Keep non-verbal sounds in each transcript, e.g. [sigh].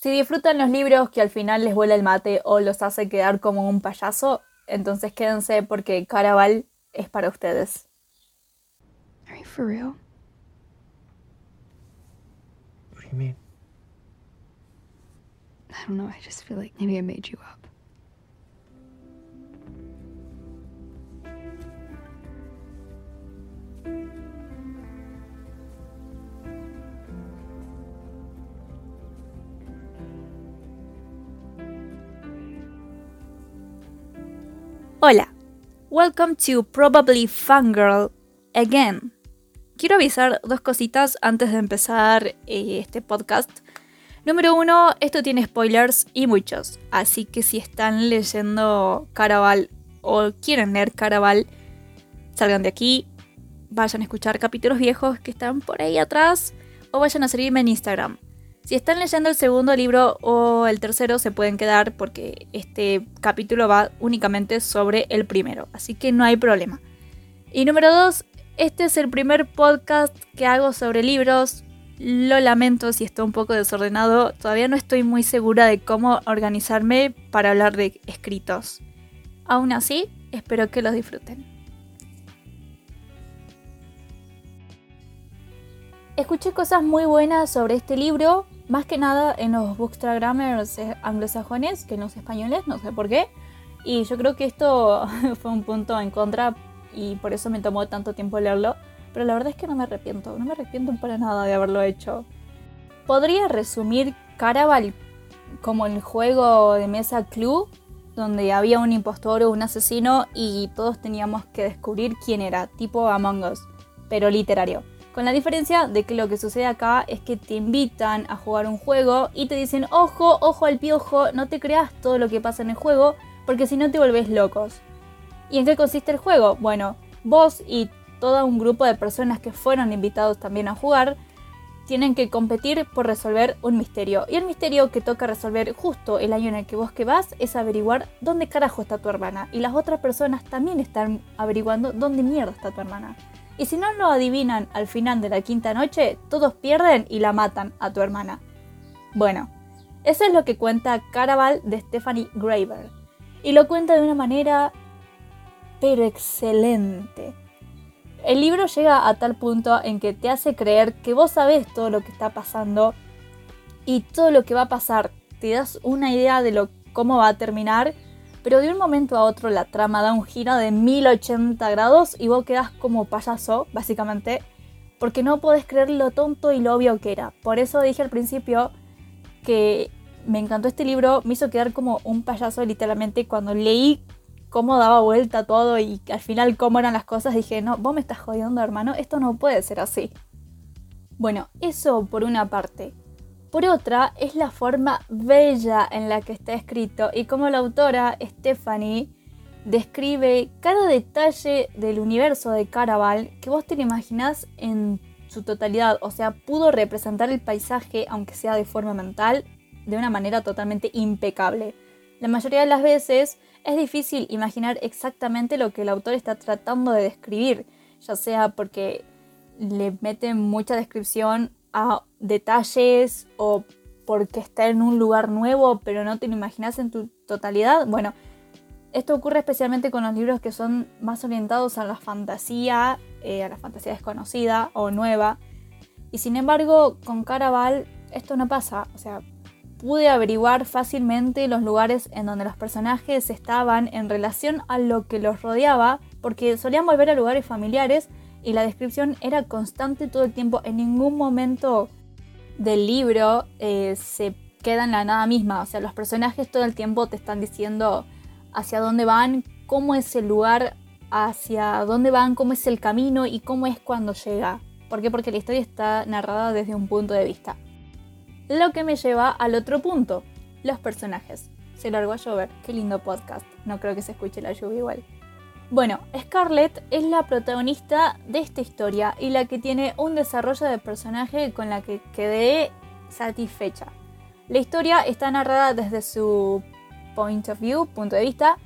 Si disfrutan los libros que al final les vuela el mate o los hace quedar como un payaso, entonces quédense porque Caraval es para ustedes. Are you for real? What do you mean? I don't know. I just feel like maybe I made you up. Hola, welcome to Probably Fangirl Again. Quiero avisar dos cositas antes de empezar eh, este podcast. Número uno, esto tiene spoilers y muchos, así que si están leyendo Caraval o quieren leer Caraval, salgan de aquí, vayan a escuchar capítulos viejos que están por ahí atrás o vayan a seguirme en Instagram. Si están leyendo el segundo libro o el tercero, se pueden quedar porque este capítulo va únicamente sobre el primero, así que no hay problema. Y número dos, este es el primer podcast que hago sobre libros. Lo lamento si está un poco desordenado, todavía no estoy muy segura de cómo organizarme para hablar de escritos. Aún así, espero que los disfruten. Escuché cosas muy buenas sobre este libro, más que nada en los bookstagrammers anglosajones que en los españoles, no sé por qué. Y yo creo que esto [laughs] fue un punto en contra y por eso me tomó tanto tiempo leerlo. Pero la verdad es que no me arrepiento, no me arrepiento para nada de haberlo hecho. Podría resumir Caraval como el juego de mesa Clue, donde había un impostor o un asesino y todos teníamos que descubrir quién era, tipo Among Us, pero literario. Con la diferencia de que lo que sucede acá es que te invitan a jugar un juego y te dicen, ojo, ojo al piojo, no te creas todo lo que pasa en el juego, porque si no te volvés locos. ¿Y en qué consiste el juego? Bueno, vos y todo un grupo de personas que fueron invitados también a jugar, tienen que competir por resolver un misterio. Y el misterio que toca resolver justo el año en el que vos que vas es averiguar dónde carajo está tu hermana. Y las otras personas también están averiguando dónde mierda está tu hermana. Y si no lo adivinan al final de la quinta noche, todos pierden y la matan a tu hermana. Bueno, eso es lo que cuenta Caraval de Stephanie Graver. Y lo cuenta de una manera, pero excelente. El libro llega a tal punto en que te hace creer que vos sabés todo lo que está pasando y todo lo que va a pasar. Te das una idea de lo, cómo va a terminar pero de un momento a otro la trama da un giro de 1080 grados y vos quedás como payaso, básicamente, porque no podés creer lo tonto y lo obvio que era. Por eso dije al principio que me encantó este libro, me hizo quedar como un payaso literalmente cuando leí cómo daba vuelta todo y al final cómo eran las cosas, dije, no, vos me estás jodiendo hermano, esto no puede ser así. Bueno, eso por una parte. Por otra, es la forma bella en la que está escrito y como la autora Stephanie describe cada detalle del universo de Caraval que vos te lo imaginás en su totalidad, o sea, pudo representar el paisaje, aunque sea de forma mental, de una manera totalmente impecable. La mayoría de las veces es difícil imaginar exactamente lo que el autor está tratando de describir, ya sea porque le mete mucha descripción a detalles o porque está en un lugar nuevo pero no te lo imaginas en tu totalidad. Bueno, esto ocurre especialmente con los libros que son más orientados a la fantasía, eh, a la fantasía desconocida o nueva. Y sin embargo, con Caraval esto no pasa. O sea, pude averiguar fácilmente los lugares en donde los personajes estaban en relación a lo que los rodeaba, porque solían volver a lugares familiares y la descripción era constante todo el tiempo. En ningún momento del libro eh, se queda en la nada misma. O sea, los personajes todo el tiempo te están diciendo hacia dónde van, cómo es el lugar, hacia dónde van, cómo es el camino y cómo es cuando llega. ¿Por qué? Porque la historia está narrada desde un punto de vista. Lo que me lleva al otro punto, los personajes. Se largó a llover, qué lindo podcast. No creo que se escuche la lluvia igual. Bueno, Scarlett es la protagonista de esta historia y la que tiene un desarrollo de personaje con la que quedé satisfecha. La historia está narrada desde su point of view, punto de vista,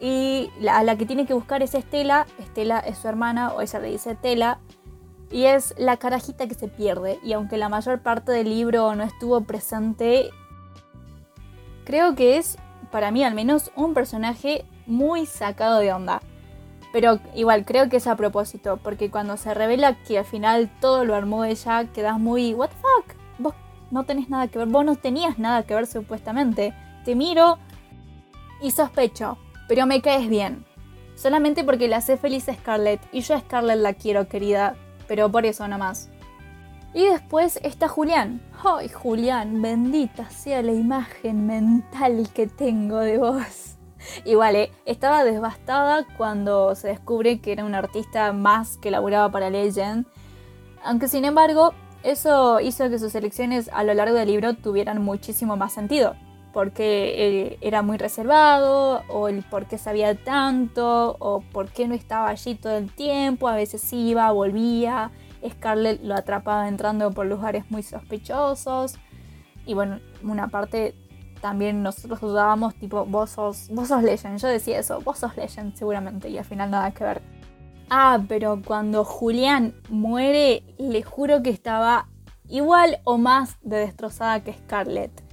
y a la que tiene que buscar es Estela. Estela es su hermana, o ella le dice Tela, y es la carajita que se pierde. Y aunque la mayor parte del libro no estuvo presente, creo que es, para mí al menos, un personaje muy sacado de onda. Pero igual, creo que es a propósito, porque cuando se revela que al final todo lo armó ella, quedas muy, ¿What the fuck? Vos no tenés nada que ver, vos no tenías nada que ver supuestamente. Te miro y sospecho, pero me caes bien. Solamente porque la hace feliz a Scarlett y yo a Scarlett la quiero, querida, pero por eso más. Y después está Julián. ¡Ay, Julián! Bendita sea la imagen mental que tengo de vos. Igual, ¿eh? estaba devastada cuando se descubre que era un artista más que laburaba para Legend. Aunque sin embargo, eso hizo que sus elecciones a lo largo del libro tuvieran muchísimo más sentido. Porque eh, era muy reservado, o el por qué sabía tanto, o por qué no estaba allí todo el tiempo, a veces iba, volvía, Scarlett lo atrapaba entrando por lugares muy sospechosos. Y bueno, una parte también nosotros dudábamos, tipo, vos sos, vos sos Legend. Yo decía eso, vos sos Legend seguramente, y al final nada que ver. Ah, pero cuando Julián muere, le juro que estaba igual o más de destrozada que Scarlett.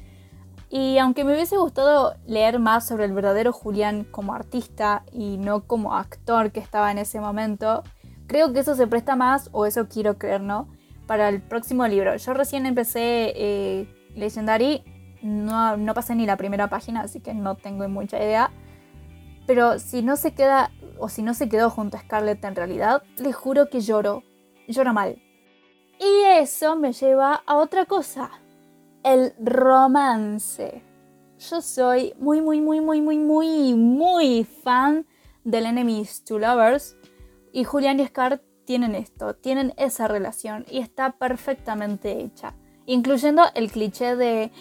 Y aunque me hubiese gustado leer más sobre el verdadero Julián como artista y no como actor que estaba en ese momento, creo que eso se presta más, o eso quiero creer, ¿no? Para el próximo libro. Yo recién empecé eh, Legendary, no, no pasé ni la primera página, así que no tengo mucha idea. Pero si no se queda o si no se quedó junto a Scarlett en realidad, le juro que lloro, lloro mal. Y eso me lleva a otra cosa, el romance. Yo soy muy, muy, muy, muy, muy, muy, muy fan del Enemies to Lovers y Julian y Scar tienen esto, tienen esa relación y está perfectamente hecha, incluyendo el cliché de,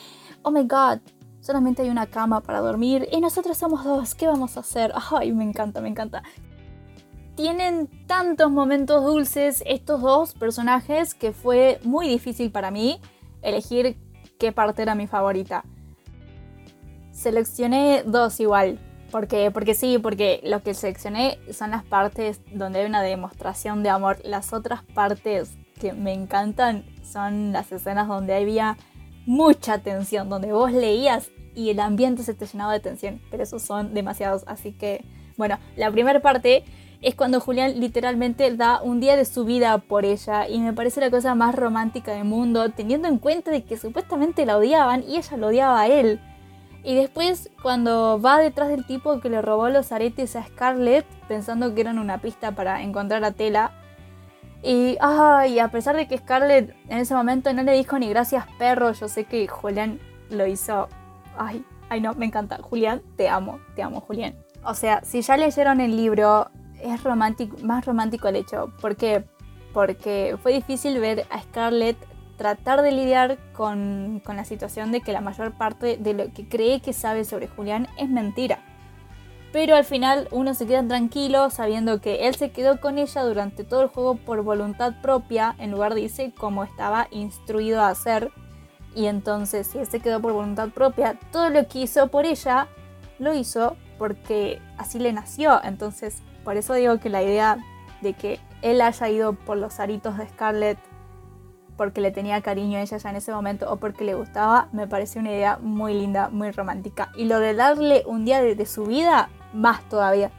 oh my god, solamente hay una cama para dormir y nosotros somos dos, ¿qué vamos a hacer? Ay, me encanta, me encanta. Tienen tantos momentos dulces estos dos personajes que fue muy difícil para mí elegir qué parte era mi favorita. Seleccioné dos igual, porque, porque sí, porque lo que seleccioné son las partes donde hay una demostración de amor. Las otras partes que me encantan son las escenas donde había mucha tensión, donde vos leías y el ambiente se te llenaba de tensión, pero esos son demasiados, así que bueno, la primera parte es cuando Julián literalmente da un día de su vida por ella y me parece la cosa más romántica del mundo, teniendo en cuenta de que supuestamente la odiaban y ella lo odiaba a él. Y después cuando va detrás del tipo que le robó los aretes a Scarlett, pensando que eran una pista para encontrar a Tela, y, ay, a pesar de que Scarlett en ese momento no le dijo ni gracias perro, yo sé que Julián lo hizo. Ay, ay no, me encanta. Julián, te amo, te amo, Julián. O sea, si ya leyeron el libro, es romántico, más romántico el hecho. ¿Por qué? Porque fue difícil ver a Scarlett tratar de lidiar con, con la situación de que la mayor parte de lo que cree que sabe sobre Julián es mentira pero al final uno se queda tranquilo sabiendo que él se quedó con ella durante todo el juego por voluntad propia, en lugar de irse como estaba instruido a hacer. Y entonces, si él se quedó por voluntad propia, todo lo que hizo por ella, lo hizo porque así le nació. Entonces, por eso digo que la idea de que él haya ido por los aritos de Scarlett porque le tenía cariño a ella ya en ese momento o porque le gustaba, me parece una idea muy linda, muy romántica. Y lo de darle un día de su vida, más todavía.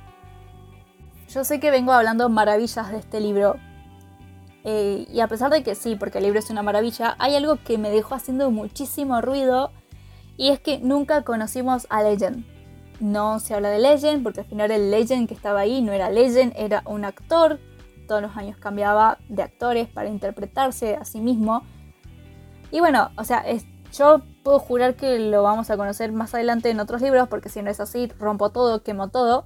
Yo sé que vengo hablando maravillas de este libro. Eh, y a pesar de que sí, porque el libro es una maravilla, hay algo que me dejó haciendo muchísimo ruido. Y es que nunca conocimos a Legend. No se habla de Legend, porque al final el Legend que estaba ahí no era Legend, era un actor. Todos los años cambiaba de actores para interpretarse a sí mismo. Y bueno, o sea, yo puedo jurar que lo vamos a conocer más adelante en otros libros, porque si no es así, rompo todo, quemo todo.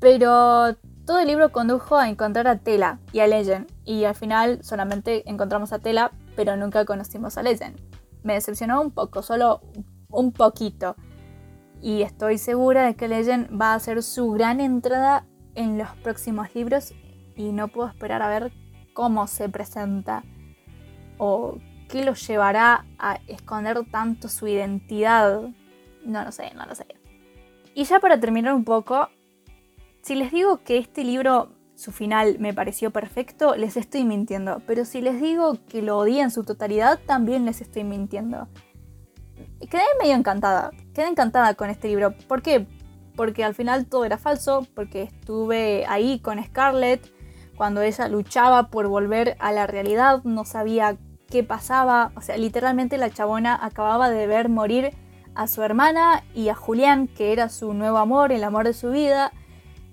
Pero todo el libro condujo a encontrar a Tela y a Legend, y al final solamente encontramos a Tela, pero nunca conocimos a Legend. Me decepcionó un poco, solo un poquito. Y estoy segura de que Legend va a ser su gran entrada en los próximos libros y no puedo esperar a ver cómo se presenta o ¿Qué los llevará a esconder tanto su identidad? No lo sé, no lo sé. Y ya para terminar un poco, si les digo que este libro, su final, me pareció perfecto, les estoy mintiendo. Pero si les digo que lo odié en su totalidad, también les estoy mintiendo. quedé medio encantada. Quedé encantada con este libro. ¿Por qué? Porque al final todo era falso, porque estuve ahí con Scarlett cuando ella luchaba por volver a la realidad, no sabía qué pasaba, o sea, literalmente la chabona acababa de ver morir a su hermana y a Julián, que era su nuevo amor, el amor de su vida,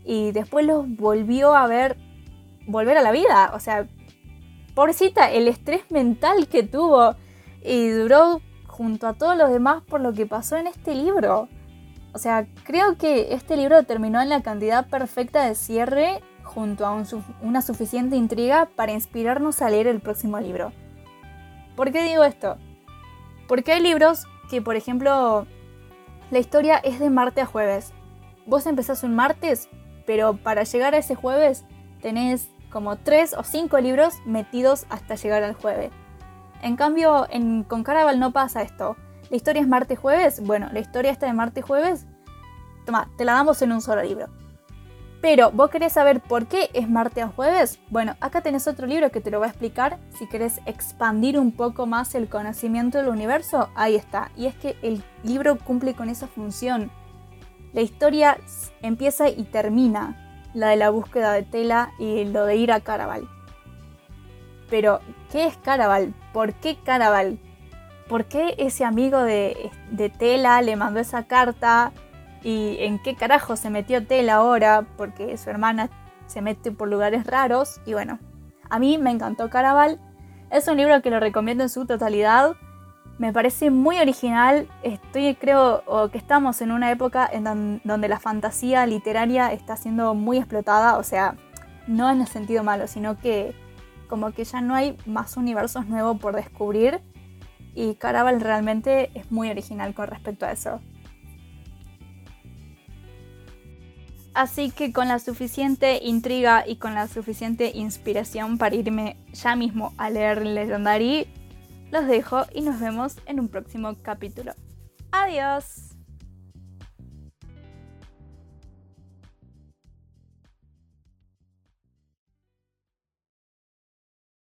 y después los volvió a ver volver a la vida, o sea, pobrecita, el estrés mental que tuvo y duró junto a todos los demás por lo que pasó en este libro. O sea, creo que este libro terminó en la cantidad perfecta de cierre junto a una suficiente intriga para inspirarnos a leer el próximo libro. ¿Por qué digo esto? Porque hay libros que, por ejemplo, la historia es de martes a jueves. Vos empezás un martes, pero para llegar a ese jueves tenés como tres o cinco libros metidos hasta llegar al jueves. En cambio, en, con Caraval no pasa esto. La historia es martes-jueves. Bueno, la historia está de martes-jueves. Toma, te la damos en un solo libro. Pero, ¿vos querés saber por qué es martes a jueves? Bueno, acá tenés otro libro que te lo va a explicar. Si querés expandir un poco más el conocimiento del universo, ahí está. Y es que el libro cumple con esa función. La historia empieza y termina. La de la búsqueda de tela y lo de ir a Caraval. Pero, ¿qué es Caraval? ¿Por qué Caraval? ¿Por qué ese amigo de, de Tela le mandó esa carta? ¿Y en qué carajo se metió Tela ahora? Porque su hermana se mete por lugares raros. Y bueno, a mí me encantó Caraval. Es un libro que lo recomiendo en su totalidad. Me parece muy original. Estoy, creo, que estamos en una época en donde la fantasía literaria está siendo muy explotada. O sea, no en el sentido malo, sino que como que ya no hay más universos nuevos por descubrir. Y Caraval realmente es muy original con respecto a eso. Así que con la suficiente intriga y con la suficiente inspiración para irme ya mismo a leer Legendary, los dejo y nos vemos en un próximo capítulo. Adiós.